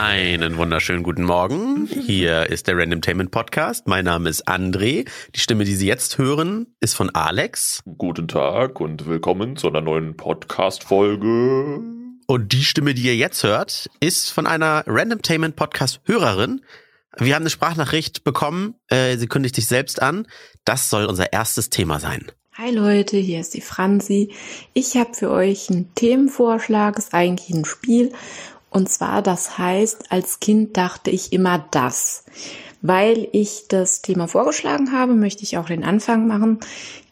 Einen wunderschönen guten Morgen. Hier ist der Randomtainment Podcast. Mein Name ist André. Die Stimme, die Sie jetzt hören, ist von Alex. Guten Tag und willkommen zu einer neuen Podcast-Folge. Und die Stimme, die ihr jetzt hört, ist von einer Randomtainment Podcast Hörerin. Wir haben eine Sprachnachricht bekommen. Äh, sie kündigt sich selbst an. Das soll unser erstes Thema sein. Hi Leute, hier ist die Franzi. Ich habe für euch einen Themenvorschlag, ist eigentlich ein Spiel. Und zwar, das heißt, als Kind dachte ich immer das. Weil ich das Thema vorgeschlagen habe, möchte ich auch den Anfang machen.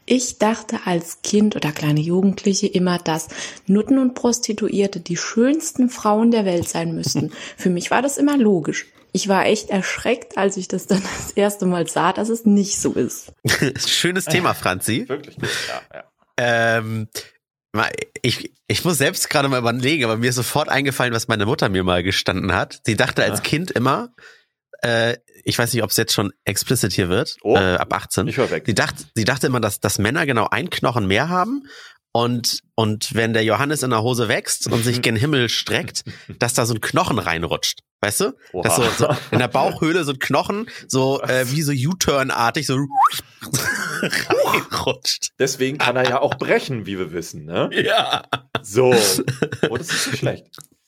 Ich dachte als Kind oder kleine Jugendliche immer, dass Nutten und Prostituierte die schönsten Frauen der Welt sein müssten. Für mich war das immer logisch ich war echt erschreckt, als ich das dann das erste Mal sah, dass es nicht so ist. Schönes Thema, Franzi. Wirklich gut, ja. ja. Ähm, ich, ich muss selbst gerade mal überlegen, aber mir ist sofort eingefallen, was meine Mutter mir mal gestanden hat. Sie dachte als Kind immer, äh, ich weiß nicht, ob es jetzt schon explicit hier wird, oh, äh, ab 18. Ich höre weg. Sie dachte, sie dachte immer, dass, dass Männer genau ein Knochen mehr haben und, und wenn der Johannes in der Hose wächst und sich gen Himmel streckt, dass da so ein Knochen reinrutscht. Weißt du? Oha. Dass so, so in der Bauchhöhle so ein Knochen, so äh, wie so U-Turn-artig, so reinrutscht. Deswegen kann er ja auch brechen, wie wir wissen, ne? Ja. So. Oh, das ist nicht schlecht.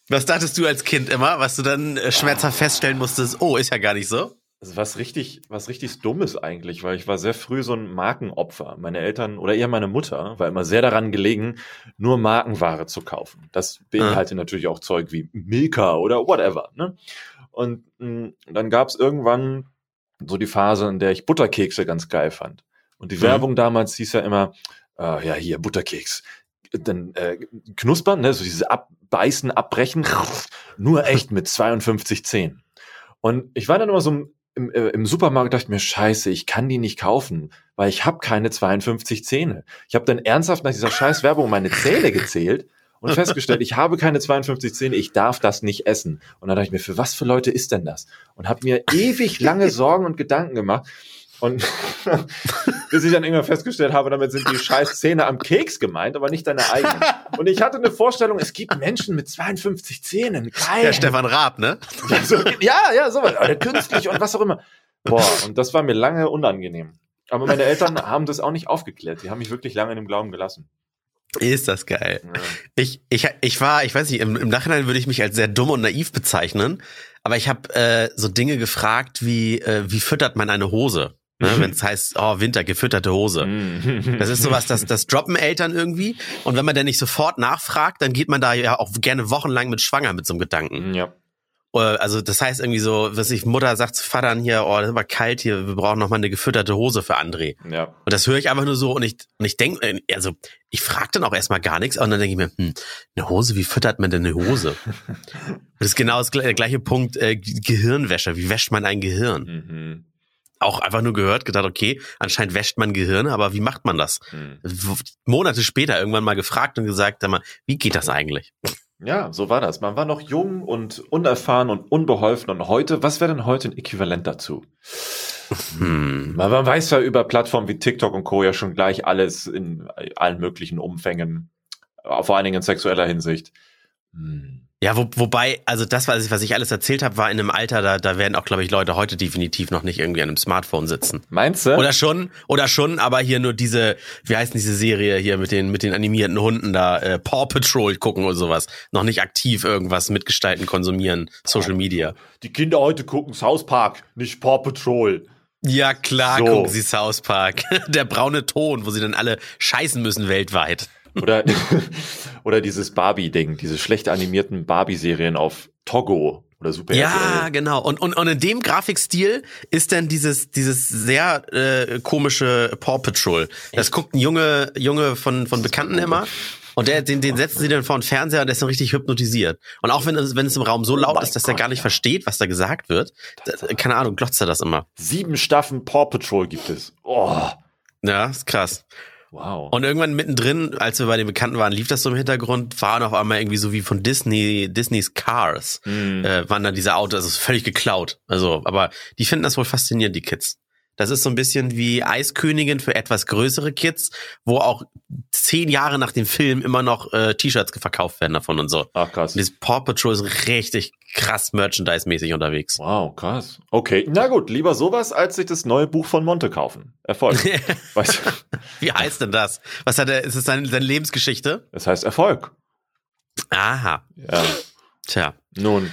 Was dachtest du als Kind immer, was du dann äh, schmerzhaft feststellen musstest, oh, ist ja gar nicht so? Also was richtig, was richtig Dummes eigentlich, weil ich war sehr früh so ein Markenopfer. Meine Eltern oder eher meine Mutter war immer sehr daran gelegen, nur Markenware zu kaufen. Das beinhaltet mhm. natürlich auch Zeug wie Milka oder whatever. Ne? Und mh, hm, dann gab es irgendwann so die Phase, in der ich Butterkekse ganz geil fand. Und die mhm. Werbung damals hieß ja immer, äh, ja hier Butterkeks, dann äh, knuspern, ne, so dieses Abbeißen, Abbrechen, nur echt mit 52 Zehen. Und ich war dann immer so im, äh, im Supermarkt dachte ich mir, scheiße, ich kann die nicht kaufen, weil ich habe keine 52 Zähne. Ich habe dann ernsthaft nach dieser scheiß Werbung meine Zähne gezählt und festgestellt, ich habe keine 52 Zähne, ich darf das nicht essen. Und dann dachte ich mir, für was für Leute ist denn das? Und habe mir ewig lange Sorgen und Gedanken gemacht. Und bis ich dann irgendwann festgestellt habe, damit sind die scheiß Zähne am Keks gemeint, aber nicht deine eigenen. Und ich hatte eine Vorstellung, es gibt Menschen mit 52 Zähnen. Geil. Der Stefan Raab, ne? Ja, so, ja, ja, sowas. Oder künstlich und was auch immer. Boah, und das war mir lange unangenehm. Aber meine Eltern haben das auch nicht aufgeklärt. Die haben mich wirklich lange in dem Glauben gelassen. Ist das geil. Ja. Ich, ich, ich war, ich weiß nicht, im, im Nachhinein würde ich mich als sehr dumm und naiv bezeichnen, aber ich habe äh, so Dinge gefragt wie, äh, wie füttert man eine Hose? Ne, Wenn es heißt, oh, Winter, gefütterte Hose. Das ist sowas, das, das droppen Eltern irgendwie. Und wenn man dann nicht sofort nachfragt, dann geht man da ja auch gerne wochenlang mit schwanger mit so einem Gedanken. Ja. Äh, also das heißt irgendwie so, was ich Mutter sagt zu Vatern hier, oh, das ist aber kalt hier, wir brauchen noch mal eine gefütterte Hose für André. Ja. Und das höre ich einfach nur so und ich und ich denke, äh, also ich frage dann auch erstmal gar nichts und dann denke ich mir, hm, eine Hose, wie füttert man denn eine Hose? das ist genau das, der gleiche Punkt äh, Gehirnwäsche, wie wäscht man ein Gehirn? Mhm auch einfach nur gehört, gedacht, okay, anscheinend wäscht man Gehirne, aber wie macht man das? Hm. Monate später irgendwann mal gefragt und gesagt, sag mal, wie geht das eigentlich? Ja, so war das. Man war noch jung und unerfahren und unbeholfen und heute, was wäre denn heute ein Äquivalent dazu? Hm. Man, man weiß ja über Plattformen wie TikTok und Co. ja schon gleich alles in allen möglichen Umfängen, vor allen Dingen in sexueller Hinsicht. Hm. Ja, wo, wobei, also das, was ich, was ich alles erzählt habe, war in einem Alter, da, da werden auch, glaube ich, Leute heute definitiv noch nicht irgendwie an einem Smartphone sitzen. Meinst du? Oder schon, oder schon, aber hier nur diese, wie heißt diese Serie hier mit den, mit den animierten Hunden da, äh, Paw Patrol gucken oder sowas. Noch nicht aktiv irgendwas mitgestalten, konsumieren, Social Media. Die Kinder heute gucken South Park, nicht Paw Patrol. Ja, klar, so. gucken sie South Park. Der braune Ton, wo sie dann alle scheißen müssen weltweit. Oder, oder dieses Barbie-Ding, diese schlecht animierten Barbie-Serien auf Togo oder Super Ja, genau. Und, und, und in dem Grafikstil ist dann dieses, dieses sehr äh, komische Paw Patrol. Das Echt? guckt ein Junge, Junge von, von Bekannten immer. Und der, den, den setzen sie dann vor den Fernseher und der ist dann richtig hypnotisiert. Und auch wenn es, wenn es im Raum so laut oh ist, dass Gott, er gar nicht ja. versteht, was da gesagt wird, keine Ahnung, glotzt er das immer. Sieben Staffeln Paw Patrol gibt es. Oh. Ja, ist krass. Wow. Und irgendwann mittendrin, als wir bei den Bekannten waren, lief das so im Hintergrund, waren auf einmal irgendwie so wie von Disney, Disneys Cars, mm. äh, waren dann diese Autos, also völlig geklaut. Also, aber die finden das wohl faszinierend, die Kids. Das ist so ein bisschen wie Eiskönigin für etwas größere Kids, wo auch zehn Jahre nach dem Film immer noch äh, T-Shirts verkauft werden davon und so. Ach krass. Das Paw Patrol ist richtig krass merchandise-mäßig unterwegs. Wow, krass. Okay, na gut, lieber sowas, als sich das neue Buch von Monte kaufen. Erfolg. weißt du? Wie heißt denn das? Was hat er, ist es seine, seine Lebensgeschichte? Es heißt Erfolg. Aha. Ja. Tja. Nun.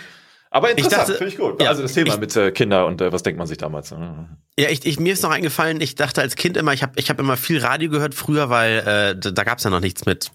Aber interessant, finde ich gut. ja, also das Thema ich- mit äh, Kinder und äh, was denkt man sich damals? Mhm. Ja, ich, ich, mir ist noch eingefallen, ich dachte als Kind immer, ich habe ich hab immer viel Radio gehört früher, weil äh, da, da gab es ja noch nichts mit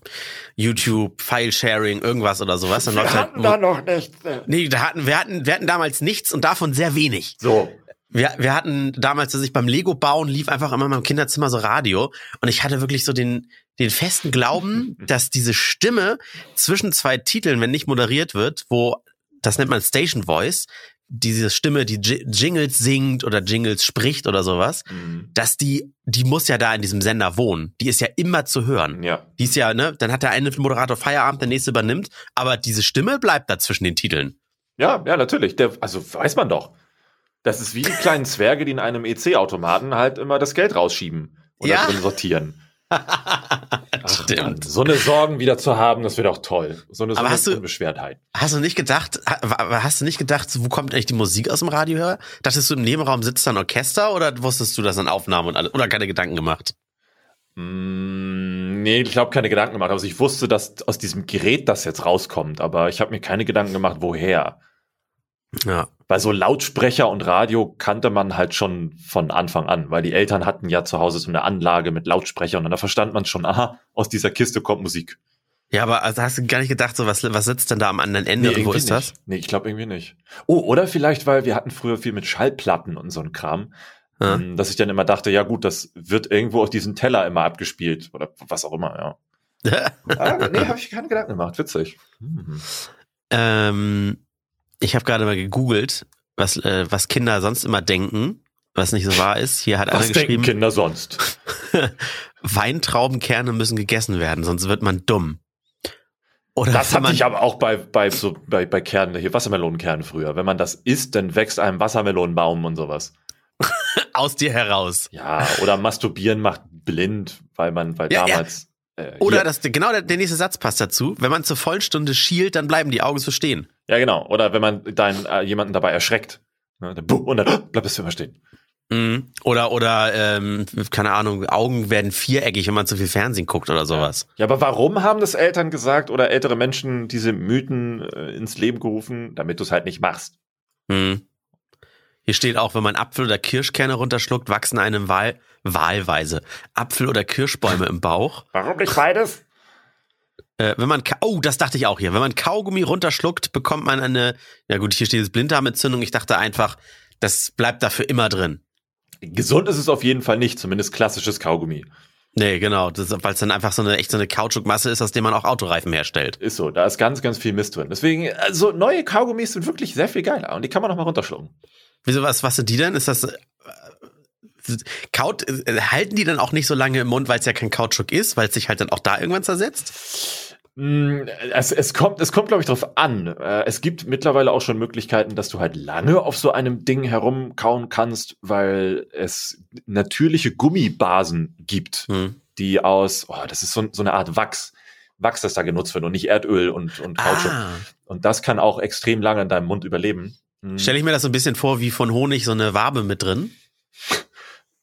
YouTube, File-Sharing, irgendwas oder sowas. Dann läuft halt, noch nicht. nee, da hatten, wir, hatten, wir hatten damals nichts und davon sehr wenig. So. Wir, wir hatten damals, dass ich beim Lego bauen lief einfach immer in meinem Kinderzimmer so Radio und ich hatte wirklich so den, den festen Glauben, dass diese Stimme zwischen zwei Titeln, wenn nicht moderiert wird, wo, das nennt man Station Voice, diese Stimme, die J- Jingles singt oder Jingles spricht oder sowas, Mhm. dass die, die muss ja da in diesem Sender wohnen. Die ist ja immer zu hören. Ja. Die ist ja, ne, dann hat der eine Moderator Feierabend, der nächste übernimmt, aber diese Stimme bleibt da zwischen den Titeln. Ja, ja, natürlich. Der, also weiß man doch. Das ist wie die kleinen Zwerge, die in einem EC-Automaten halt immer das Geld rausschieben und Ja. da drin sortieren. Stimmt. Mann, so eine Sorgen wieder zu haben, das wäre doch toll. So eine, so eine hast du- Unbeschwertheit. Hast du nicht gedacht, ha- hast du nicht gedacht, wo kommt eigentlich die Musik aus dem Radiohörer? Dachtest du, im Nebenraum sitzt da ein Orchester oder wusstest du das an Aufnahmen und alles, oder keine Gedanken gemacht? Mm, nee, ich habe keine Gedanken gemacht. Also ich wusste, dass aus diesem Gerät das jetzt rauskommt, aber ich habe mir keine Gedanken gemacht, woher. Ja. Weil so Lautsprecher und Radio kannte man halt schon von Anfang an, weil die Eltern hatten ja zu Hause so eine Anlage mit Lautsprechern und da verstand man schon, aha, aus dieser Kiste kommt Musik. Ja, aber also hast du gar nicht gedacht, so was, was sitzt denn da am anderen Ende und wo ist das? nicht. Nee, ich glaube irgendwie nicht. Oh, oder vielleicht, weil wir hatten früher viel mit Schallplatten und so ein Kram, Ja. ähm, dass ich dann immer dachte, ja gut, das wird irgendwo auf diesen Teller immer abgespielt oder was auch immer, ja. Ah, nee, habe ich keine Gedanken gemacht. Witzig. Mhm. ähm, ich habe gerade mal gegoogelt, was, äh, was Kinder sonst immer denken, was nicht so wahr ist. Hier hat einer Was denken geschrieben, Kinder sonst? Weintraubenkerne müssen gegessen werden, sonst wird man dumm. Oder Das hatte ich aber auch bei, bei, so, bei, bei Kernen, hier Wassermelonenkernen früher. Wenn man das isst, dann wächst einem Wassermelonenbaum und sowas. aus dir heraus. Ja, oder masturbieren macht blind, weil man, weil Ja, ja. damals. Äh, Oder das, genau der, der nächste Satz passt dazu. Wenn man zur Vollstunde schielt, dann bleiben die Augen so stehen. Ja, genau. Oder wenn man deinen, äh, jemanden dabei erschreckt. Ne, dann, buh, und dann bleibt es für immer stehen. Mhm. Oder, oder, ähm, keine Ahnung, Augen werden viereckig, wenn man zu viel Fernsehen guckt oder sowas. Ja, aber warum haben das Eltern gesagt oder ältere Menschen diese Mythen äh, ins Leben gerufen? Damit du es halt nicht machst. Mhm. Hier steht auch, wenn man Apfel oder Kirschkerne runterschluckt, wachsen einem Wahl, wahlweise Apfel- oder Kirschbäume im Bauch. Warum nicht beides? Äh, wenn man, oh, das dachte ich auch hier. Wenn man Kaugummi runterschluckt, bekommt man eine, ja gut, hier steht es Blinddarmentzündung. Ich dachte einfach, das bleibt dafür immer drin. Gesund ist es auf jeden Fall nicht, zumindest klassisches Kaugummi. Nee, genau, weil es dann einfach so eine echt so eine Kautschukmasse ist, aus der man auch Autoreifen herstellt. Ist so, da ist ganz, ganz viel Mist drin. Deswegen, also neue Kaugummis sind wirklich sehr viel geiler und die kann man noch mal runterschlucken. Wieso, was, was sind die denn? Ist das, äh, Kaut, äh, halten die dann auch nicht so lange im Mund, weil es ja kein Kautschuk ist, weil es sich halt dann auch da irgendwann zersetzt? Mm, Es, es kommt, es kommt, glaube ich, drauf an. Äh, Es gibt mittlerweile auch schon Möglichkeiten, dass du halt lange auf so einem Ding herumkauen kannst, weil es natürliche Gummibasen gibt, Hm. die aus, oh, das ist so, so eine Art Wachs, Wachs, das da genutzt wird und nicht Erdöl und, und Kautschuk. Ah. Und das kann auch extrem lange in deinem Mund überleben. Mm. Stelle ich mir das so ein bisschen vor wie von Honig so eine Wabe mit drin?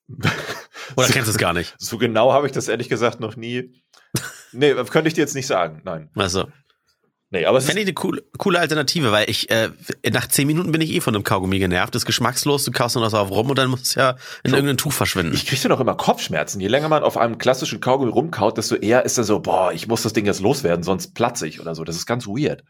Oder kennst du es gar nicht? So genau habe ich das ehrlich gesagt noch nie. Nee, könnte ich dir jetzt nicht sagen. Nein. Also, Nee, aber es ist, fände ich eine coole, coole Alternative, weil ich, äh, nach zehn Minuten bin ich eh von einem Kaugummi genervt. Das ist geschmackslos, du kaust nur noch drauf rum und dann muss es ja in irgendein Tuch verschwinden. ich kriege noch immer Kopfschmerzen. Je länger man auf einem klassischen Kaugummi rumkaut, desto eher ist er so, boah, ich muss das Ding jetzt loswerden, sonst platze ich oder so. Das ist ganz weird.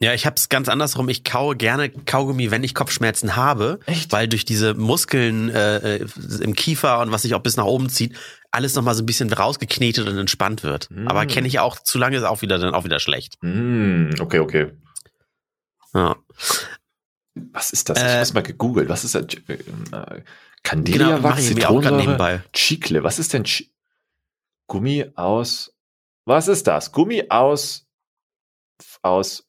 Ja, ich hab's ganz andersrum. Ich kaue gerne Kaugummi, wenn ich Kopfschmerzen habe, Echt? weil durch diese Muskeln äh, äh, im Kiefer und was sich auch bis nach oben zieht, alles noch mal so ein bisschen rausgeknetet und entspannt wird. Mm. Aber kenne ich auch, zu lange ist auch wieder dann auch wieder schlecht. Mm, okay, okay. Ja. Was ist das? Äh, ich muss mal gegoogelt. Was ist das? Äh, Genau, auch grad nebenbei. Chicle. Was ist denn Chi Gummi aus? Was ist das? Gummi aus aus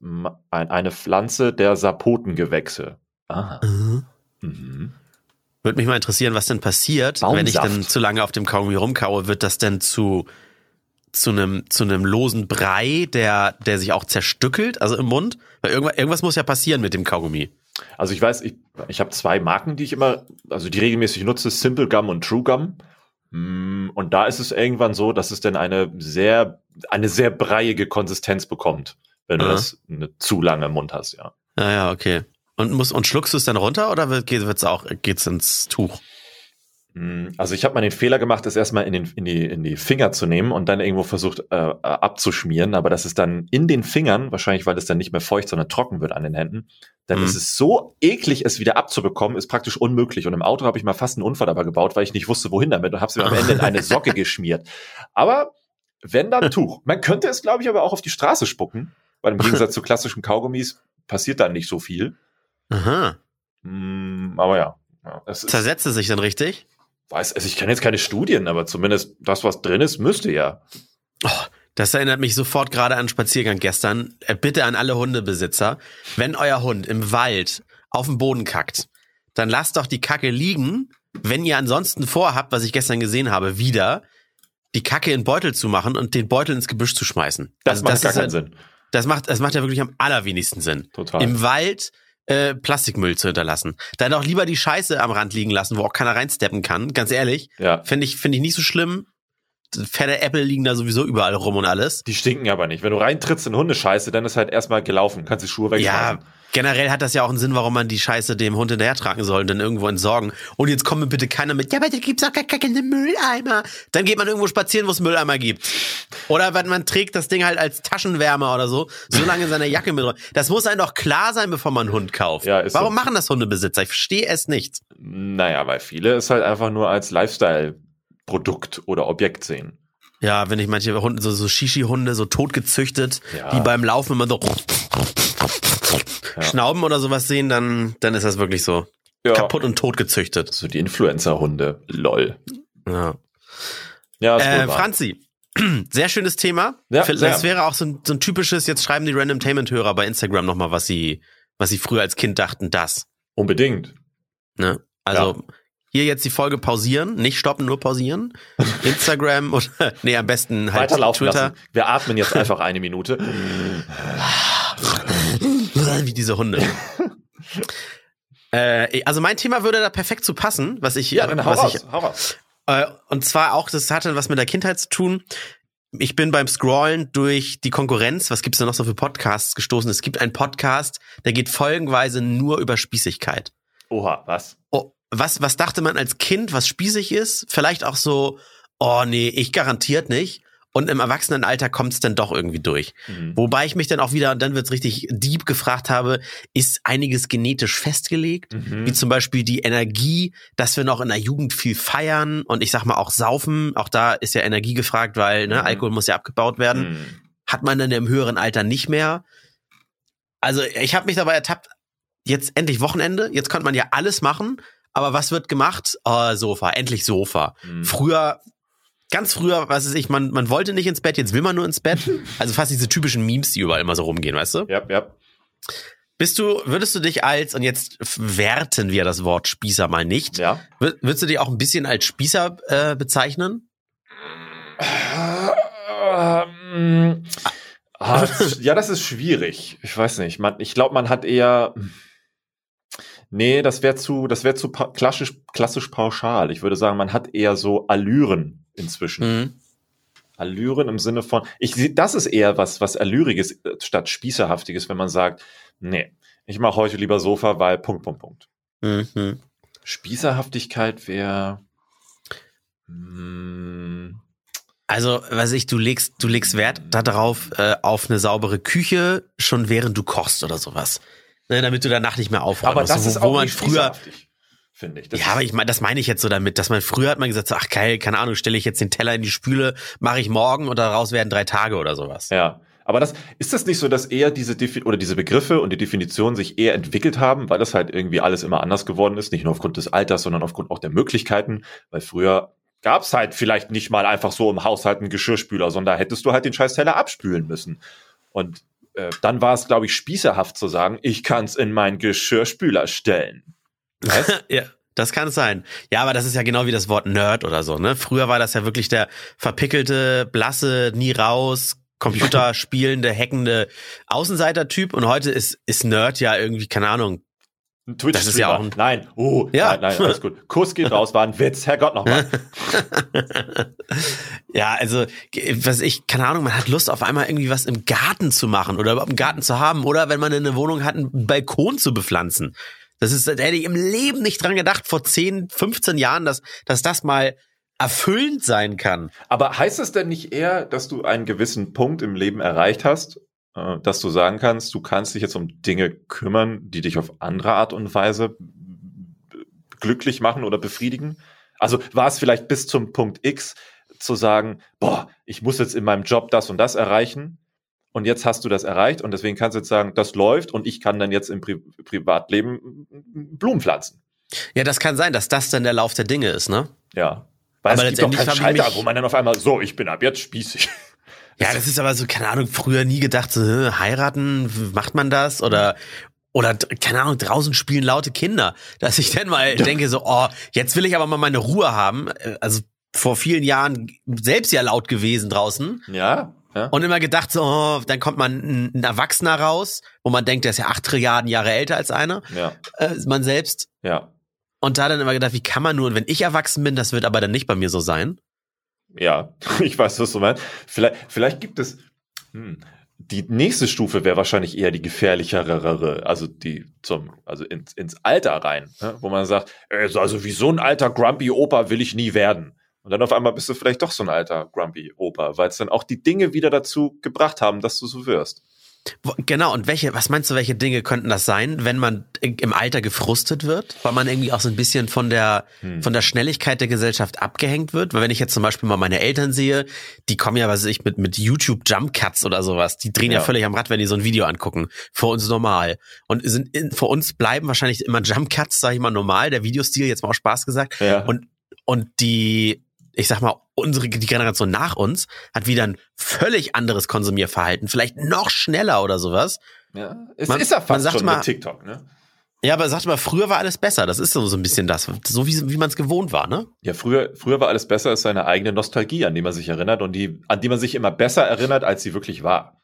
eine Pflanze der Sapotengewächse. Aha. Mhm. Mhm. Würde mich mal interessieren, was denn passiert, Baumsaft. wenn ich dann zu lange auf dem Kaugummi rumkaue, wird das denn zu zu einem zu einem losen Brei, der der sich auch zerstückelt, also im Mund? Weil irgendwas, irgendwas muss ja passieren mit dem Kaugummi. Also ich weiß, ich, ich habe zwei Marken, die ich immer, also die regelmäßig nutze, Simple Gum und True Gum. Mm, Und da ist es irgendwann so, dass es dann eine sehr, eine sehr breiige Konsistenz bekommt, wenn du das eine zu lange im Mund hast, ja. Ja, ja, okay. Und muss und schluckst du es dann runter oder wird, geht- wird's auch geht's ins Tuch? Mm, Also ich habe mal den Fehler gemacht, das erstmal in, den, in, die, in die Finger zu nehmen und dann irgendwo versucht äh, abzuschmieren, aber das ist dann in den Fingern, wahrscheinlich weil es dann nicht mehr feucht, sondern trocken wird an den Händen, dann Mhm. ist es so eklig, es wieder abzubekommen, ist praktisch unmöglich. Und im Auto habe ich mal fast einen Unfall dabei gebaut, weil ich nicht wusste, wohin damit und habe es mir am Ende in eine Socke geschmiert. Aber wenn dann Tuch. Man könnte es, glaube ich, aber auch auf die Straße spucken, weil im Gegensatz zu klassischen Kaugummis passiert dann nicht so viel. Aha. Mm, aber ja. ja Zersetzt es sich dann richtig? weiß, also ich kenne jetzt keine Studien, aber zumindest das, was drin ist, müsste ja. Oh, das erinnert mich sofort gerade an einen Spaziergang gestern. Äh, Bitte an alle Hundebesitzer, wenn euer Hund im Wald auf dem Boden kackt, dann lasst doch die Kacke liegen. Wenn ihr ansonsten vorhabt, was ich gestern gesehen habe, wieder die Kacke in Beutel zu machen und den Beutel ins Gebüsch zu schmeißen. Das macht gar ist keinen halt- Sinn. Das macht, das macht ja wirklich am allerwenigsten Sinn. Total. Im Wald äh, Plastikmüll zu hinterlassen. Dann doch lieber die Scheiße am Rand liegen lassen, wo auch keiner reinsteppen kann. Ganz ehrlich, ja. finde ich, finde ich nicht so schlimm. Fette Äpfel liegen da sowieso überall rum und alles. Die stinken aber nicht. Wenn du reintrittst in Hundescheiße, dann ist halt erstmal gelaufen. Kannst die Schuhe wegschmeißen. Ja, generell hat das ja auch einen Sinn, warum man die Scheiße dem Hund hinterher tragen soll und dann irgendwo entsorgen. Und jetzt kommt mir bitte keiner mit, ja, aber da gibt's auch gar keine Mülleimer. Dann geht man irgendwo spazieren, wo es Mülleimer gibt. Oder wenn man trägt das Ding halt als Taschenwärmer oder so, so lange in seiner Jacke mit. Das muss einem doch klar sein, bevor man einen Hund kauft. Ja, warum so. machen das Hundebesitzer? Ich verstehe es nicht. Naja, weil viele es halt einfach nur als Lifestyle-Produkt oder Objekt sehen. Ja, wenn ich manche Hunde, so, so Shishi-Hunde, so totgezüchtet, Ja. die beim Laufen immer so Ja. schnauben oder sowas sehen, dann, dann ist das wirklich so. Ja. Kaputt und tot gezüchtet. So die Influencer-Hunde. Lol. Ja. Ja, Äh. Franzi, sehr schönes Thema. Ja, sehr. Das wäre auch so ein, so ein typisches, jetzt schreiben die Randomtainment-Hörer bei Instagram nochmal, was sie, was sie früher als Kind dachten, das. Unbedingt. Ne? Also hier jetzt die Folge pausieren, nicht stoppen, nur pausieren. Instagram oder nee, am besten halt Weiterlaufen Twitter. lassen. Wir atmen jetzt einfach eine Minute. Wie diese Hunde. äh, also mein Thema würde da perfekt zu passen, was ich, Ja, dann hau raus. ich hau raus. Äh, und zwar auch, das hatte was mit der Kindheit zu tun. Ich bin beim Scrollen durch die Konkurrenz, was gibt's da noch so für Podcasts gestoßen? Es gibt einen Podcast, der geht folgenweise nur über Spießigkeit. Oha, was? Oh, was, was dachte man als Kind, was spießig ist? Vielleicht auch so, oh nee, ich garantiert nicht. Und im Erwachsenenalter kommt's dann doch irgendwie durch. Mhm. Wobei ich mich dann auch wieder, und dann wird's richtig deep gefragt habe, ist einiges genetisch festgelegt? Mhm. Wie zum Beispiel die Energie, dass wir noch in der Jugend viel feiern und ich sag mal auch saufen. Auch da ist ja Energie gefragt, weil ne, Mhm. Alkohol muss ja abgebaut werden. Mhm. Hat man dann im höheren Alter nicht mehr. Also ich habe mich dabei ertappt, jetzt endlich Wochenende, jetzt könnte man ja alles machen, aber was wird gemacht? Oh, Sofa, endlich Sofa. Mhm. Früher, ganz früher, was weiß ich, man, man wollte nicht ins Bett, jetzt will man nur ins Bett. Also fast diese typischen Memes, die überall immer so rumgehen, weißt du? Ja, ja. Bist du, würdest du dich als, und jetzt werten wir das Wort Spießer mal nicht, Ja. wür- würdest du dich auch ein bisschen als Spießer äh, bezeichnen? Ähm, ah, ja, das ist schwierig. Ich weiß nicht. Man, ich glaube, man hat eher. Nee, das wäre zu, das wäre zu klassisch, klassisch pauschal. Ich würde sagen, man hat eher so Allüren inzwischen. Mhm. Allüren im Sinne von, ich sehe, das ist eher was, was Allüriges äh, statt Spießerhaftiges, wenn man sagt, nee, ich mache heute lieber Sofa, weil Punkt, Punkt, Punkt. Mhm. Spießerhaftigkeit wäre. Hm, Also, weiß ich, du legst, du legst Wert darauf, äh, auf eine saubere Küche, schon während du kochst oder sowas. Ne, damit du danach nicht mehr aufräumen aber musst. das wo, ist wo auch man früher, finde ich. Das ja, aber ich meine, das meine ich jetzt so damit, dass man früher hat man gesagt, so, ach geil, keine Ahnung, stelle ich jetzt den Teller in die Spüle, mache ich morgen und daraus werden drei Tage oder sowas. Ja, aber das ist das nicht so, dass eher diese Defi oder diese Begriffe und die Definitionen sich eher entwickelt haben, weil das halt irgendwie alles immer anders geworden ist, nicht nur aufgrund des Alters, sondern aufgrund auch der Möglichkeiten, weil früher gab's halt vielleicht nicht mal einfach so im Haushalt einen Geschirrspüler, sondern da hättest du halt den scheiß Teller abspülen müssen. Und äh, dann war es, glaube ich, spießerhaft zu sagen, ich kann's in meinen Geschirrspüler stellen. Ja. Das kann es sein. Ja, aber das ist ja genau wie das Wort Nerd oder so, ne? Früher war das ja wirklich der verpickelte, blasse, nie raus, Computerspielende, hackende Außenseiter-Typ und heute ist, ist Nerd ja irgendwie, keine Ahnung, Twitch das ist ja auch ein Nein, oh, ja. nein, nein, alles gut. Kuss geht raus, war ein Witz, Herrgott nochmal. ja, also, was ich, keine Ahnung, man hat Lust auf einmal irgendwie was im Garten zu machen oder überhaupt einen Garten zu haben oder wenn man eine Wohnung hat, einen Balkon zu bepflanzen. Das ist, da hätte ich im Leben nicht dran gedacht, vor 10, 15 Jahren, dass, dass das mal erfüllend sein kann. Aber heißt es denn nicht eher, dass du einen gewissen Punkt im Leben erreicht hast äh, dass du sagen kannst, du kannst dich jetzt um Dinge kümmern, die dich auf andere Art und Weise glücklich machen oder befriedigen? Also war es vielleicht bis zum Punkt X zu sagen, boah, ich muss jetzt in meinem Job das und das erreichen und jetzt hast du das erreicht und deswegen kannst du jetzt sagen, das läuft und ich kann dann jetzt im Pri Privatleben Blumen pflanzen. Ja, das kann sein, dass das dann der Lauf der Dinge ist, ne? Ja. Weil aber es gibt doch keinen Schalter, wo man dann auf einmal so, ich bin ab jetzt spießig. Ja, das ist aber so, keine Ahnung, früher nie gedacht, so, heiraten, macht man das? Oder, oder, keine Ahnung, draußen spielen laute Kinder. Dass ich dann mal denke, so, oh, jetzt will ich aber mal meine Ruhe haben. Also vor vielen Jahren selbst ja laut gewesen draußen. Ja. Ja. Und immer gedacht, so, oh, dann kommt man ein, ein, Erwachsener raus, wo man denkt, der ist ja acht Trilliarden Jahre älter als einer. Ja. Äh, man selbst. Ja. Und da dann immer gedacht, wie kann man nur, und wenn ich erwachsen bin, das wird aber dann nicht bei mir so sein. Ja, ich weiß, was du meinst. Vielleicht, vielleicht gibt es. Hm, die nächste Stufe wäre wahrscheinlich eher die gefährlichere, also die zum, also ins, ins Alter rein, ne? wo man sagt, also wie so ein alter Grumpy Opa will ich nie werden. Und dann auf einmal bist du vielleicht doch so ein alter Grumpy Opa, weil es dann auch die Dinge wieder dazu gebracht haben, dass du so wirst. Genau, und welche, was meinst du, welche Dinge könnten das sein, wenn man im Alter gefrustet wird, weil man irgendwie auch so ein bisschen von der, hm. von der Schnelligkeit der Gesellschaft abgehängt wird? Weil wenn ich jetzt zum Beispiel mal meine Eltern sehe, die kommen ja, was weiß ich, mit, mit YouTube Jump Cuts oder sowas, die drehen ja. ja völlig am Rad, wenn die so ein Video angucken. Vor uns normal. Und sind, in, vor uns bleiben wahrscheinlich immer Jump Cuts, sag ich mal, normal, der Videostil, jetzt mal auch Spaß gesagt. Ja. Und, und die, ich sag mal, unsere, die Generation nach uns hat wieder ein völlig anderes Konsumierverhalten, vielleicht noch schneller oder sowas. Ja, es man, ist ja fast schon mal, mit TikTok, ne? Ja, aber sagt mal, früher war alles besser. Das ist so, so ein bisschen das, so wie, wie man es gewohnt war, ne? Ja, früher, früher war alles besser, ist seine eigene Nostalgie, an die man sich erinnert und die, an die man sich immer besser erinnert, als sie wirklich war.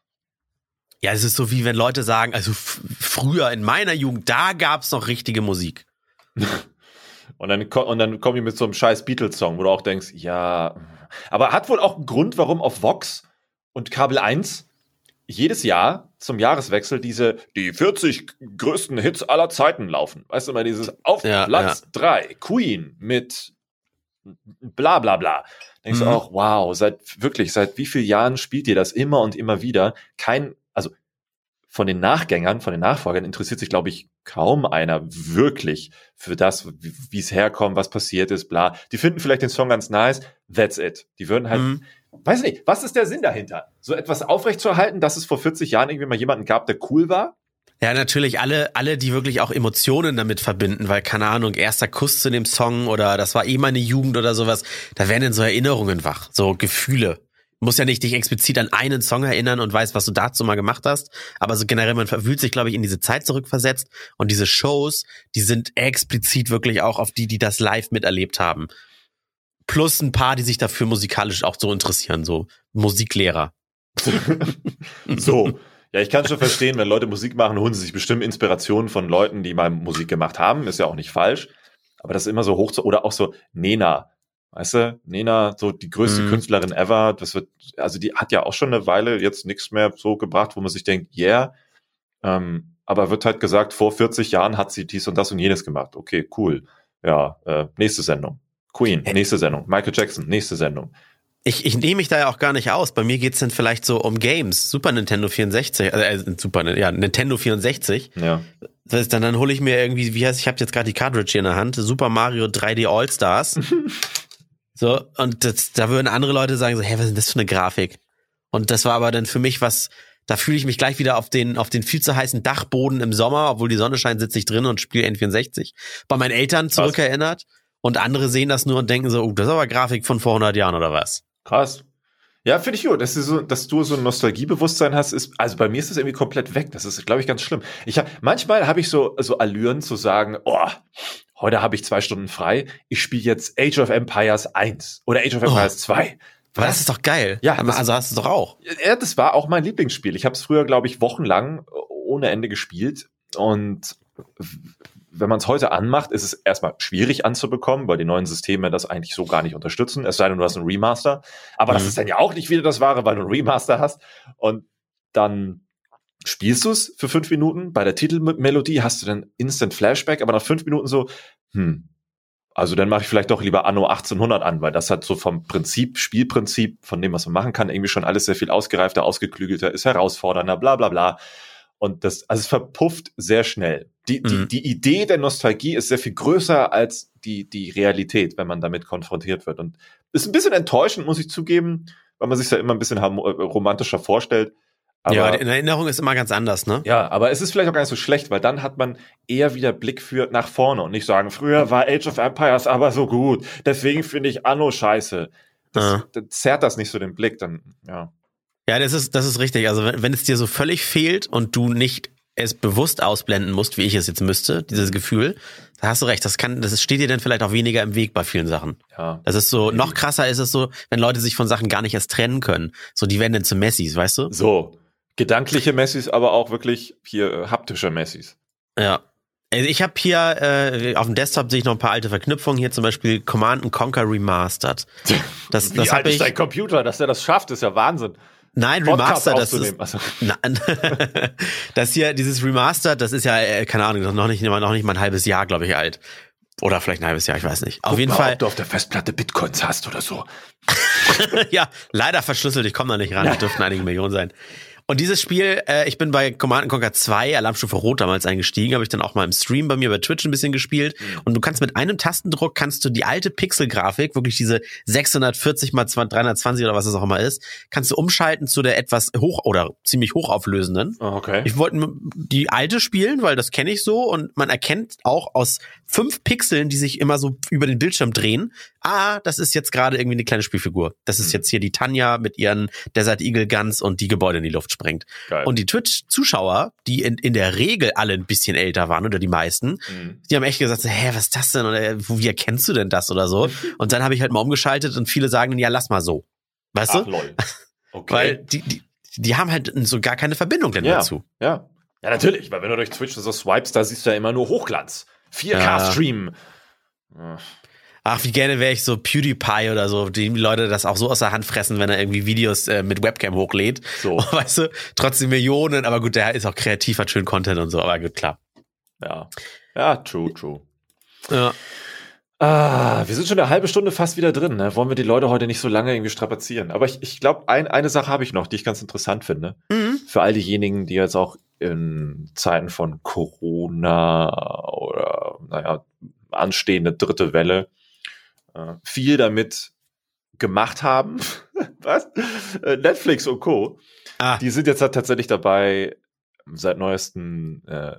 Ja, es ist so wie wenn Leute sagen, also früher in meiner Jugend, da gab's noch richtige Musik. Und dann, und dann kommen die mit so einem scheiß Beatles-Song, wo du auch denkst, ja. Aber hat wohl auch einen Grund, warum auf Vox und Kabel 1 jedes Jahr zum Jahreswechsel diese die 40 größten Hits aller Zeiten laufen. Weißt du mal, dieses auf ja, Platz 3, ja. Queen mit bla bla bla. Denkst mhm. du auch, wow, seit wirklich, seit wie vielen Jahren spielt ihr das immer und immer wieder? Kein, von den Nachgängern, von den Nachfolgern interessiert sich, glaube ich, kaum einer wirklich für das, wie es herkommt, was passiert ist, bla. Die finden vielleicht den Song ganz nice, that's it. Die würden halt, mhm. weiß nicht, was ist der Sinn dahinter? So etwas aufrechtzuerhalten, dass es vor 40 Jahren irgendwie mal jemanden gab, der cool war? Ja, natürlich alle, alle, die wirklich auch Emotionen damit verbinden, weil, keine Ahnung, erster Kuss zu dem Song oder das war eh meine Jugend oder sowas, da werden dann so Erinnerungen wach, so Gefühle muss ja nicht dich explizit an einen Song erinnern und weiß, was du dazu mal gemacht hast. Aber so generell, man verwühlt sich, glaube ich, in diese Zeit zurückversetzt. Und diese Shows, die sind explizit wirklich auch auf die, die das live miterlebt haben. Plus ein paar, die sich dafür musikalisch auch so interessieren, so Musiklehrer. so. Ja, ich kann schon verstehen, wenn Leute Musik machen, holen sie sich bestimmt Inspirationen von Leuten, die mal Musik gemacht haben. Ist ja auch nicht falsch. Aber das ist immer so hoch zu, oder auch so Nena. Weißt du, Nena, so die größte mhm. Künstlerin ever, das wird, also die hat ja auch schon eine Weile jetzt nichts mehr so gebracht, wo man sich denkt, yeah, ähm, aber wird halt gesagt, vor 40 Jahren hat sie dies und das und jenes gemacht. Okay, cool. Ja, äh, nächste Sendung. Queen, nächste Sendung. Michael Jackson, nächste Sendung. Ich, ich nehme mich da ja auch gar nicht aus. Bei mir geht's dann vielleicht so um Games. Super Nintendo 64, äh, äh, Super, ja, Nintendo 64. Ja. Das heißt, dann, dann hole ich mir irgendwie, wie heißt, ich habe jetzt gerade die Cartridge hier in der Hand, Super Mario 3D All Stars. So, und das, da würden andere Leute sagen so, hä, was ist denn das für eine Grafik? Und das war aber dann für mich was, da fühle ich mich gleich wieder auf den, auf den viel zu heißen Dachboden im Sommer, obwohl die Sonne scheint, sitze ich drin und spiele N64. Bei meinen Eltern zurückerinnert. Und andere sehen das nur und denken so, oh, das ist aber Grafik von vor 100 Jahren oder was? Krass. Ja, finde ich gut. Dass du, so, dass du so ein Nostalgiebewusstsein hast, ist, also bei mir ist das irgendwie komplett weg. Das ist, glaube ich, ganz schlimm. Ich hab, manchmal habe ich so, so Allüren zu sagen, oh, heute habe ich zwei Stunden frei. Ich spiele jetzt Age of Empires 1 oder Age of Empires oh. 2. Aber das ist doch geil. Ja, also hast du doch auch. Ja, das war auch mein Lieblingsspiel. Ich habe es früher, glaube ich, wochenlang ohne Ende gespielt. Und wenn man es heute anmacht, ist es erstmal schwierig anzubekommen, weil die neuen Systeme das eigentlich so gar nicht unterstützen. Es sei denn, du hast einen Remaster. Aber mhm. das ist dann ja auch nicht wieder das Wahre, weil du einen Remaster hast. Und dann spielst du es für fünf Minuten. Bei der Titelmelodie hast du dann Instant Flashback, aber nach fünf Minuten so, hm, also dann mache ich vielleicht doch lieber Anno 1800 an, weil das hat so vom Prinzip, Spielprinzip, von dem, was man machen kann, irgendwie schon alles sehr viel ausgereifter, ausgeklügelter, ist herausfordernder, bla bla bla. Und das, also es verpufft sehr schnell. Die, die, mhm. die Idee der Nostalgie ist sehr viel größer als die, die Realität, wenn man damit konfrontiert wird. Und ist ein bisschen enttäuschend, muss ich zugeben, weil man sich ja immer ein bisschen romantischer vorstellt. Aber, ja, in Erinnerung ist immer ganz anders, ne? Ja, aber es ist vielleicht auch gar nicht so schlecht, weil dann hat man eher wieder Blick für nach vorne und nicht sagen, früher war Age of Empires aber so gut, deswegen finde ich Anno scheiße. Das, ah. dann zerrt das nicht so den Blick, dann, ja. Ja, das ist, das ist richtig. Also wenn, wenn es dir so völlig fehlt und du nicht es bewusst ausblenden musst, wie ich es jetzt müsste, dieses Gefühl, da hast du recht, das kann, das steht dir dann vielleicht auch weniger im Weg bei vielen Sachen. Ja. Das ist so, noch krasser ist es so, wenn Leute sich von Sachen gar nicht erst trennen können. So, die werden dann zu Messis, weißt du? So. Gedankliche Messis, aber auch wirklich hier äh, haptische Messis. Ja. Also ich habe hier äh, auf dem Desktop sehe ich noch ein paar alte Verknüpfungen hier zum Beispiel Command Conquer Remastered. Das, Wie das alt ist dein Computer, dass der das schafft, ist ja Wahnsinn. Nein, Remaster, das ist, also. nein, das hier, dieses Remaster, das ist ja, äh, keine Ahnung, noch nicht, noch nicht mal ein halbes Jahr, glaube ich, alt. Oder vielleicht ein halbes Jahr, ich weiß nicht. Guck auf jeden mal, Fall. Ob du auf der Festplatte Bitcoins hast oder so. ja, leider verschlüsselt, ich komme da nicht ran, ja. dürften einige Millionen sein. Und dieses Spiel, äh, ich bin bei Command Conquer 2, Alarmstufe Rot damals eingestiegen, habe ich dann auch mal im Stream bei mir bei Twitch ein bisschen gespielt. Mhm. Und du kannst mit einem Tastendruck kannst du die alte Pixel-Grafik, wirklich diese 640 mal 320 oder was es auch immer ist, kannst du umschalten zu der etwas hoch oder ziemlich hochauflösenden. Oh, okay. Ich wollte die alte spielen, weil das kenne ich so und man erkennt auch aus fünf Pixeln, die sich immer so über den Bildschirm drehen, ah, das ist jetzt gerade irgendwie eine kleine Spielfigur. Das ist mhm. jetzt hier die Tanja mit ihren Desert Eagle Guns und die Gebäude in die Luft sprengt. Geil. Und die Twitch-Zuschauer, die in, in der Regel alle ein bisschen älter waren oder die meisten, mhm. die haben echt gesagt, hä, was ist das denn? Oder wie erkennst du denn das oder so? Und dann habe ich halt mal umgeschaltet und viele sagen, ja, lass mal so. Weißt Ach, du? Lol. Okay. Weil die, die, die haben halt so gar keine Verbindung denn ja, dazu. Ja. Ja, natürlich, weil wenn du durch Twitch so swipes, da siehst du ja immer nur Hochglanz. 4K-Stream. Ja. Ach, wie gerne wäre ich so PewDiePie oder so, die Leute das auch so aus der Hand fressen, wenn er irgendwie Videos äh, mit Webcam hochlädt. So. Weißt du, trotzdem Millionen, aber gut, der ist auch kreativ, hat schön Content und so, aber gut, klar. Ja. Ja, true, true. Ja. Ah, wir sind schon eine halbe Stunde fast wieder drin. Ne? Wollen wir die Leute heute nicht so lange irgendwie strapazieren? Aber ich, ich glaube, ein, eine Sache habe ich noch, die ich ganz interessant finde. Mhm. Für all diejenigen, die jetzt auch in Zeiten von Corona oder, naja, anstehende dritte Welle äh, viel damit gemacht haben. Was? Äh, Netflix und Co. Ah. Die sind jetzt halt tatsächlich dabei, seit neuesten äh,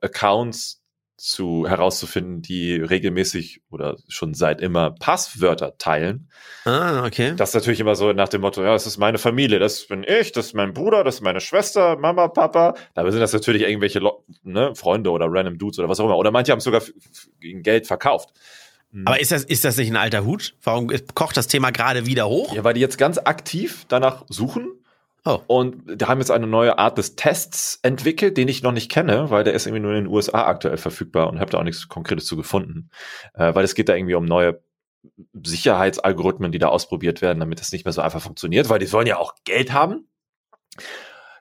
Accounts zu herauszufinden, die regelmäßig oder schon seit immer Passwörter teilen. Ah, okay. Das ist natürlich immer so nach dem Motto, ja, das ist meine Familie, das bin ich, das ist mein Bruder, das ist meine Schwester, Mama, Papa. Dabei sind das natürlich irgendwelche ne, Freunde oder random Dudes oder was auch immer. Oder manche haben es sogar gegen Geld verkauft. Hm. Aber ist das, ist das nicht ein alter Hut? Warum kocht das Thema gerade wieder hoch? Ja, weil die jetzt ganz aktiv danach suchen Oh. Und die haben jetzt eine neue Art des Tests entwickelt, den ich noch nicht kenne, weil der ist irgendwie nur in den USA aktuell verfügbar und habe da auch nichts Konkretes zu gefunden. Äh, weil es geht da irgendwie um neue Sicherheitsalgorithmen, die da ausprobiert werden, damit das nicht mehr so einfach funktioniert, weil die sollen ja auch Geld haben.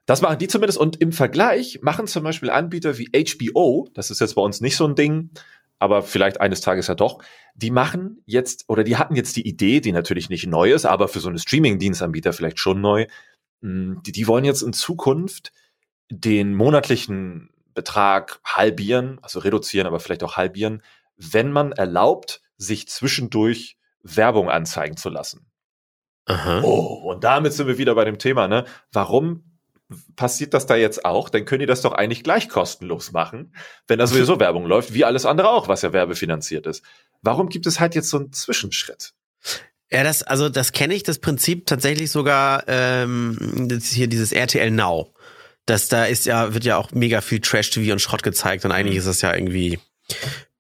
Das machen die zumindest. Und im Vergleich machen zum Beispiel Anbieter wie HBO, das ist jetzt bei uns nicht so ein Ding, aber vielleicht eines Tages ja doch, die machen jetzt oder die hatten jetzt die Idee, die natürlich nicht neu ist, aber für so eine Streaming-Dienstanbieter vielleicht schon neu, hm, die, die wollen jetzt in Zukunft den monatlichen Betrag halbieren, also reduzieren, aber vielleicht auch halbieren, wenn man erlaubt, sich zwischendurch Werbung anzeigen zu lassen. Aha. Oh, und damit sind wir wieder bei dem Thema, ne? Warum passiert das da jetzt auch? Dann können die das doch eigentlich gleich kostenlos machen, wenn da sowieso Werbung läuft, wie alles andere auch, was ja werbefinanziert ist. Warum gibt es halt jetzt so einen Zwischenschritt? Ja, das, also das kenne ich, das Prinzip tatsächlich sogar ähm, hier dieses RTL Now. Das da ist ja, wird ja auch mega viel Trash-TV und Schrott gezeigt und eigentlich ist das ja irgendwie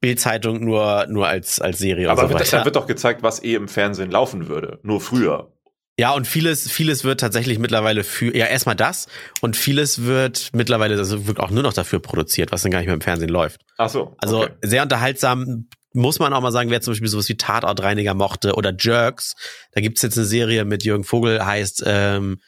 Bildzeitung nur, nur als, als Serie. Aber so wird, da wird doch gezeigt, was eh im Fernsehen laufen würde. Nur früher. Ja, und vieles, vieles wird tatsächlich mittlerweile für, ja, erstmal das und vieles wird mittlerweile, also wird auch nur noch dafür produziert, was dann gar nicht mehr im Fernsehen läuft. Ach so. Also okay. sehr unterhaltsam, muss man auch mal sagen, wer zum Beispiel sowas wie Tatortreiniger mochte oder Jerks. Da gibt's jetzt eine Serie mit Jürgen Vogel, heißt ähm,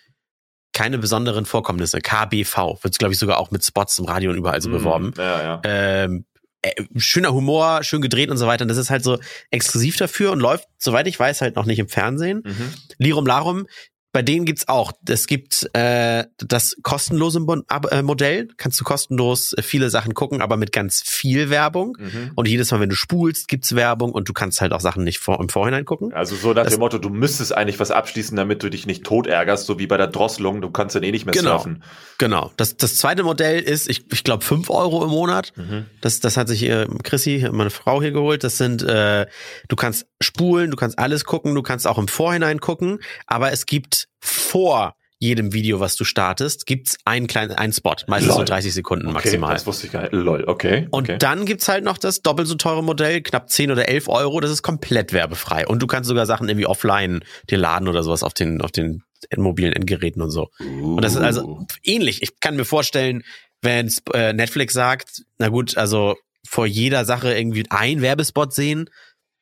keine besonderen Vorkommnisse, KBV. Wird glaube ich sogar auch mit Spots im Radio und überall so Mhm. beworben. Ja, ja. Ähm, äh, schöner Humor, schön gedreht und so weiter. Und das ist halt so exklusiv dafür und läuft, soweit ich weiß, halt noch nicht im Fernsehen. Mhm. Lirum Larum, bei denen gibt's auch, es gibt äh, das kostenlose Mo äh, Modell, kannst du kostenlos äh, viele Sachen gucken, aber mit ganz viel Werbung. Mhm. Und jedes Mal, wenn du spulst, gibt's Werbung und du kannst halt auch Sachen nicht vor, im Vorhinein gucken. Also so nach Das- dem Motto, du müsstest eigentlich was abschließen, damit du dich nicht tot ärgerst, so wie bei der Drosselung, du kannst dann eh nicht mehr Genau. surfen. Genau. Das, das zweite Modell ist, ich, ich glaube, fünf Euro im Monat. Mhm. Das, das hat sich äh, Chrissy, meine Frau, hier geholt. Das sind, äh, du kannst spulen, du kannst alles gucken, du kannst auch im Vorhinein gucken, aber es gibt vor jedem Video, was du startest, gibt's einen kleinen einen Spot, meistens so Lol. 30 Sekunden Okay, maximal. das wusste ich gar nicht. Lol, okay. Und okay. dann gibt's halt noch das doppelt so teure Modell, knapp 10 oder 11 Euro, das ist komplett werbefrei. Und du kannst sogar Sachen irgendwie offline dir laden oder sowas auf den, auf den mobilen Endgeräten und so. Und das ist Uh. also ähnlich. Ich kann mir vorstellen, wenn äh, Netflix sagt, na gut, also vor jeder Sache irgendwie ein Werbespot sehen,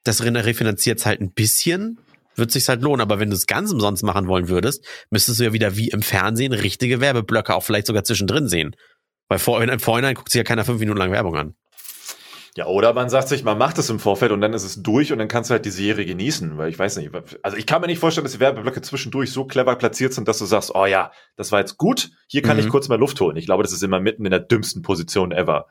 das re- refinanziert halt ein bisschen, wird sich halt lohnen. Aber wenn du es ganz umsonst machen wollen würdest, müsstest du ja wieder wie im Fernsehen richtige Werbeblöcke auch vielleicht sogar zwischendrin sehen. Weil vor, im Vorhinein guckt sich ja keiner fünf Minuten lang Werbung an. Ja, oder man sagt sich, man macht es im Vorfeld und dann ist es durch und dann kannst du halt die Serie genießen, weil ich weiß nicht, also ich kann mir nicht vorstellen, dass die Werbeblöcke zwischendurch so clever platziert sind, dass du sagst, oh ja, das war jetzt gut, hier kann Mhm. ich kurz mal Luft holen. Ich glaube, das ist immer mitten in der dümmsten Position ever.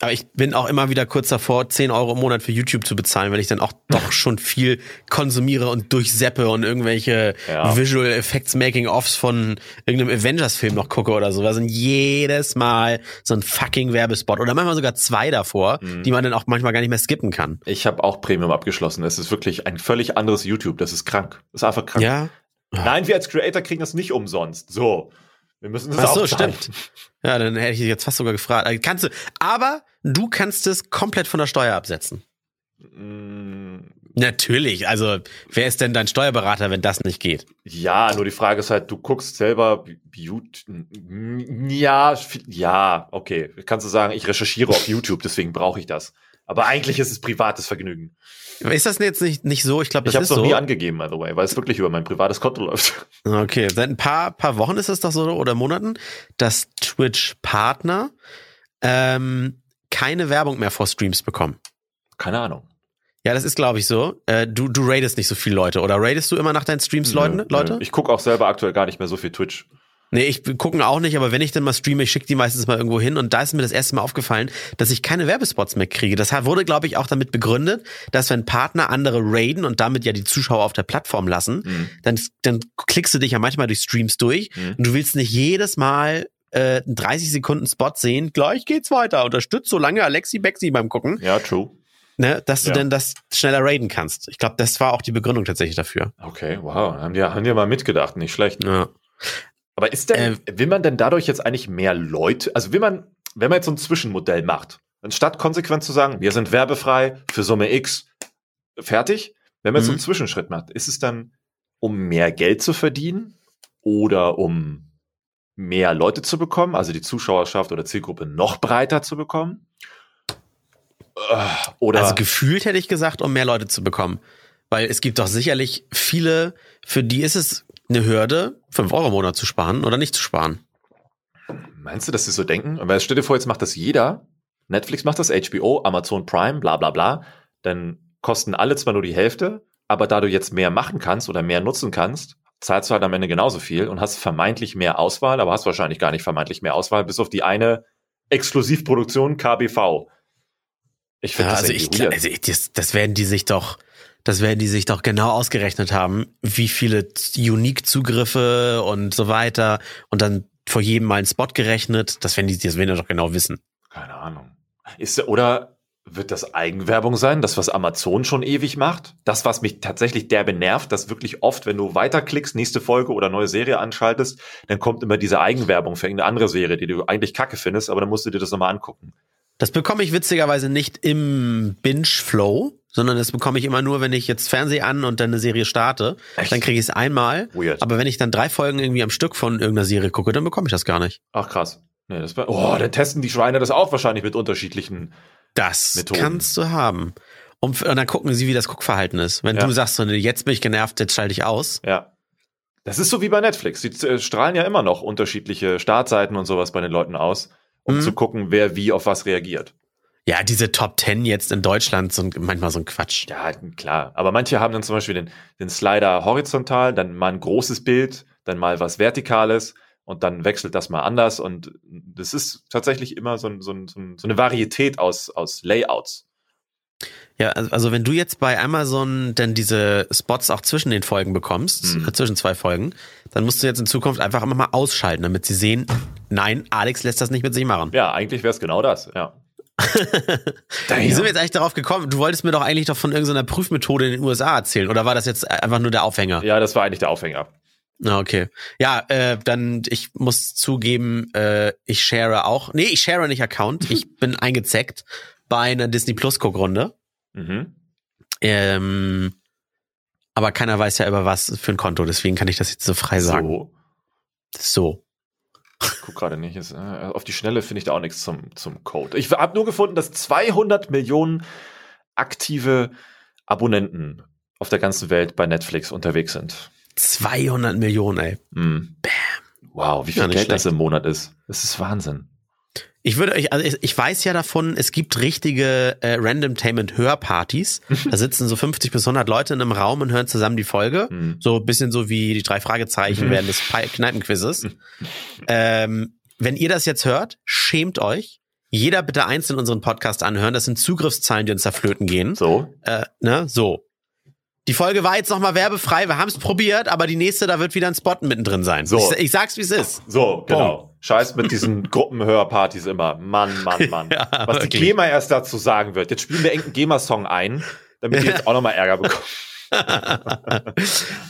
Aber ich bin auch immer wieder kurz davor, 10 Euro im Monat für YouTube zu bezahlen, weil ich dann auch doch schon viel konsumiere und durchseppe und irgendwelche Ja. Visual Effects Making-Offs von irgendeinem Avengers-Film noch gucke oder so. Da sind jedes Mal so ein fucking Werbespot oder manchmal sogar zwei davor, Mhm. die man dann auch manchmal gar nicht mehr skippen kann. Ich habe auch Premium abgeschlossen. Es ist wirklich ein völlig anderes YouTube. Das ist krank. Das ist einfach krank. Ja? Nein, wir als Creator kriegen das nicht umsonst. So. Wir müssen das Ach so, stimmt. Ja, dann hätte ich dich jetzt fast sogar gefragt. Also Kannst du, aber du kannst es komplett von der Steuer absetzen. Mm, Natürlich. Also, wer ist denn dein Steuerberater, wenn das nicht geht? Ja, nur die Frage ist halt, du guckst selber YouTube. Ja, ja, okay. Kannst du sagen, ich recherchiere auf YouTube, deswegen brauche ich das. Aber eigentlich ist es privates Vergnügen. Ist das jetzt nicht, nicht so? Ich glaube, Ich das habe ist es noch nie angegeben, by the way, weil es wirklich über mein privates Konto läuft. Okay, seit ein paar, paar Wochen ist es doch so oder Monaten, dass Twitch-Partner ähm, keine Werbung mehr vor Streams bekommen. Keine Ahnung. Ja, das ist, glaube ich, so. Äh, du, du raidest nicht so viele Leute. Oder raidest du immer nach deinen Streams Leute? Nö, Leute? nö. Ich gucke auch selber aktuell gar nicht mehr so viel Twitch. Nee, ich gucken auch nicht, aber wenn ich dann mal streame, ich schicke die meistens mal irgendwo hin und da ist mir das erste Mal aufgefallen, dass ich keine Werbespots mehr kriege. Das wurde, glaube ich, auch damit begründet, dass wenn Partner andere raiden und damit ja die Zuschauer auf der Plattform lassen, Mhm. dann, dann klickst du dich ja manchmal durch Streams durch Mhm. und du willst nicht jedes Mal äh, einen 30 Sekunden Spot sehen, gleich geht's weiter, unterstützt so lange Alexi Bexi beim Gucken, Ja, true. ne, dass du Ja. dann das schneller raiden kannst. Ich glaube, das war auch die Begründung tatsächlich dafür. Okay, wow. Haben die, haben die mal mitgedacht, nicht schlecht. Ja. Aber ist denn, will man denn dadurch jetzt eigentlich mehr Leute, also will man, wenn man jetzt so ein Zwischenmodell macht, anstatt konsequent zu sagen, wir sind werbefrei für Summe X, fertig, wenn man jetzt so einen Mhm. Zwischenschritt macht, ist es dann, um mehr Geld zu verdienen oder um mehr Leute zu bekommen, also die Zuschauerschaft oder Zielgruppe noch breiter zu bekommen? Äh, Oder Also gefühlt hätte ich gesagt, um mehr Leute zu bekommen. Weil es gibt doch sicherlich viele, für die ist es eine Hürde, 5 Euro im Monat zu sparen oder nicht zu sparen. Meinst du, dass sie so denken? Weil stell dir vor, jetzt macht das jeder. Netflix macht das, HBO, Amazon Prime, bla bla bla. Dann kosten alle zwar nur die Hälfte, aber da du jetzt mehr machen kannst oder mehr nutzen kannst, zahlst du halt am Ende genauso viel und hast vermeintlich mehr Auswahl, aber hast wahrscheinlich gar nicht vermeintlich mehr Auswahl, bis auf die eine Exklusivproduktion KBV. Ich finde Ja, das also ich, weird. also ich das, das werden die sich doch, das werden die sich doch genau ausgerechnet haben, wie viele Unique-Zugriffe und so weiter und dann vor jedem mal einen Spot gerechnet. Das werden die, das werden die doch genau wissen. Keine Ahnung. Ist, oder Wird das Eigenwerbung sein? Das, was Amazon schon ewig macht? Das, was mich tatsächlich derbe nervt, dass wirklich oft, wenn du weiterklickst, nächste Folge oder neue Serie anschaltest, dann kommt immer diese Eigenwerbung für irgendeine andere Serie, die du eigentlich kacke findest, aber dann musst du dir das nochmal angucken. Das bekomme ich witzigerweise nicht im Binge-Flow, sondern das bekomme ich immer nur, wenn ich jetzt Fernseh an und dann eine Serie starte. Echt? Dann kriege ich es einmal. Weird. Aber wenn ich dann drei Folgen irgendwie am Stück von irgendeiner Serie gucke, dann bekomme ich das gar nicht. Ach krass. Nee, das war, oh, dann testen die Schweine das auch wahrscheinlich mit unterschiedlichen. Das Methoden. kannst du haben. Und, und dann gucken sie, wie das Guckverhalten ist. Wenn Ja. du sagst, so, nee, jetzt bin ich genervt, jetzt schalte ich aus. Ja. Das ist so wie bei Netflix. Die äh, strahlen ja immer noch unterschiedliche Startseiten und sowas bei den Leuten aus, um Mhm. zu gucken, wer wie auf was reagiert. Ja, diese Top Ten jetzt in Deutschland sind manchmal so ein Quatsch. Ja, klar. Aber manche haben dann zum Beispiel den, den Slider horizontal, dann mal ein großes Bild, dann mal was Vertikales und dann wechselt das mal anders. Und das ist tatsächlich immer so, so, so eine Varietät aus, aus Layouts. Ja, also also wenn du jetzt bei Amazon denn diese Spots auch zwischen den Folgen bekommst, Mhm. äh, zwischen zwei Folgen, dann musst du jetzt in Zukunft einfach immer mal ausschalten, damit sie sehen, nein, Alex lässt das nicht mit sich machen. Ja, eigentlich wäre es genau das, ja. Wie sind wir jetzt eigentlich darauf gekommen? Du wolltest mir doch eigentlich doch von irgendeiner Prüfmethode in den USA erzählen, oder war das jetzt einfach nur der Aufhänger? Ja, das war eigentlich der Aufhänger. Ah, Okay. Ja, äh, dann, ich muss zugeben, äh, ich share auch, nee, ich share nicht Account, ich bin eingezeckt bei einer Disney Plus Guckrunde. Mhm. Ähm, aber keiner weiß ja über was für ein Konto, deswegen kann ich das jetzt so frei sagen. So. So. Ich guck gerade nicht. Ist, äh, auf die Schnelle finde ich da auch nichts zum, zum Code. Ich habe nur gefunden, dass 200 Millionen aktive Abonnenten auf der ganzen Welt bei Netflix unterwegs sind. 200 Millionen, ey. Hm. Wow, wie viel Geld das schlecht. im Monat ist. Das ist Wahnsinn. Ich würde euch, also ich, ich weiß ja davon, es gibt richtige äh, Randomtainment-Hörpartys. da sitzen so 50 bis 100 Leute in einem Raum und hören zusammen die Folge. Hm. So ein bisschen so wie die drei Fragezeichen Mhm. während des Kneipenquizzes. ähm, wenn ihr das jetzt hört, schämt euch. Jeder bitte einzeln unseren Podcast anhören. Das sind Zugriffszahlen, die uns da flöten gehen. So. Äh, ne, so. Die Folge war jetzt nochmal werbefrei. Wir haben es probiert, aber die nächste, da wird wieder ein Spot mittendrin sein. So. Ich, ich sag's, wie es ist. So, genau. Scheiß mit diesen Gruppenhörpartys immer. Mann, Mann, Mann. Ja, Was die wirklich. GEMA erst dazu sagen wird. Jetzt spielen wir irgendeinen GEMA-Song ein, damit die jetzt auch nochmal Ärger bekommen.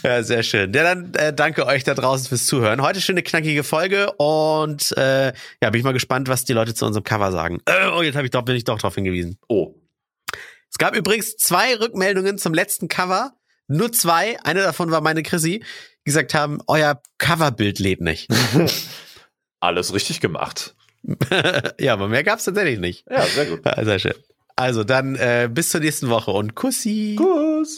Ja, sehr schön. Ja, dann äh, danke euch da draußen fürs Zuhören. Heute schöne knackige Folge und äh, ja, bin ich mal gespannt, was die Leute zu unserem Cover sagen. Äh, oh, jetzt hab ich doch, bin ich doch drauf hingewiesen. Oh. Es gab übrigens zwei Rückmeldungen zum letzten Cover. Nur zwei. Eine davon war meine Chrissy, die gesagt haben, euer Coverbild lädt nicht. Alles richtig gemacht. ja, aber mehr gab's tatsächlich nicht. Ja, sehr gut. Sehr schön. Also dann äh, bis zur nächsten Woche und Kussi. Gut.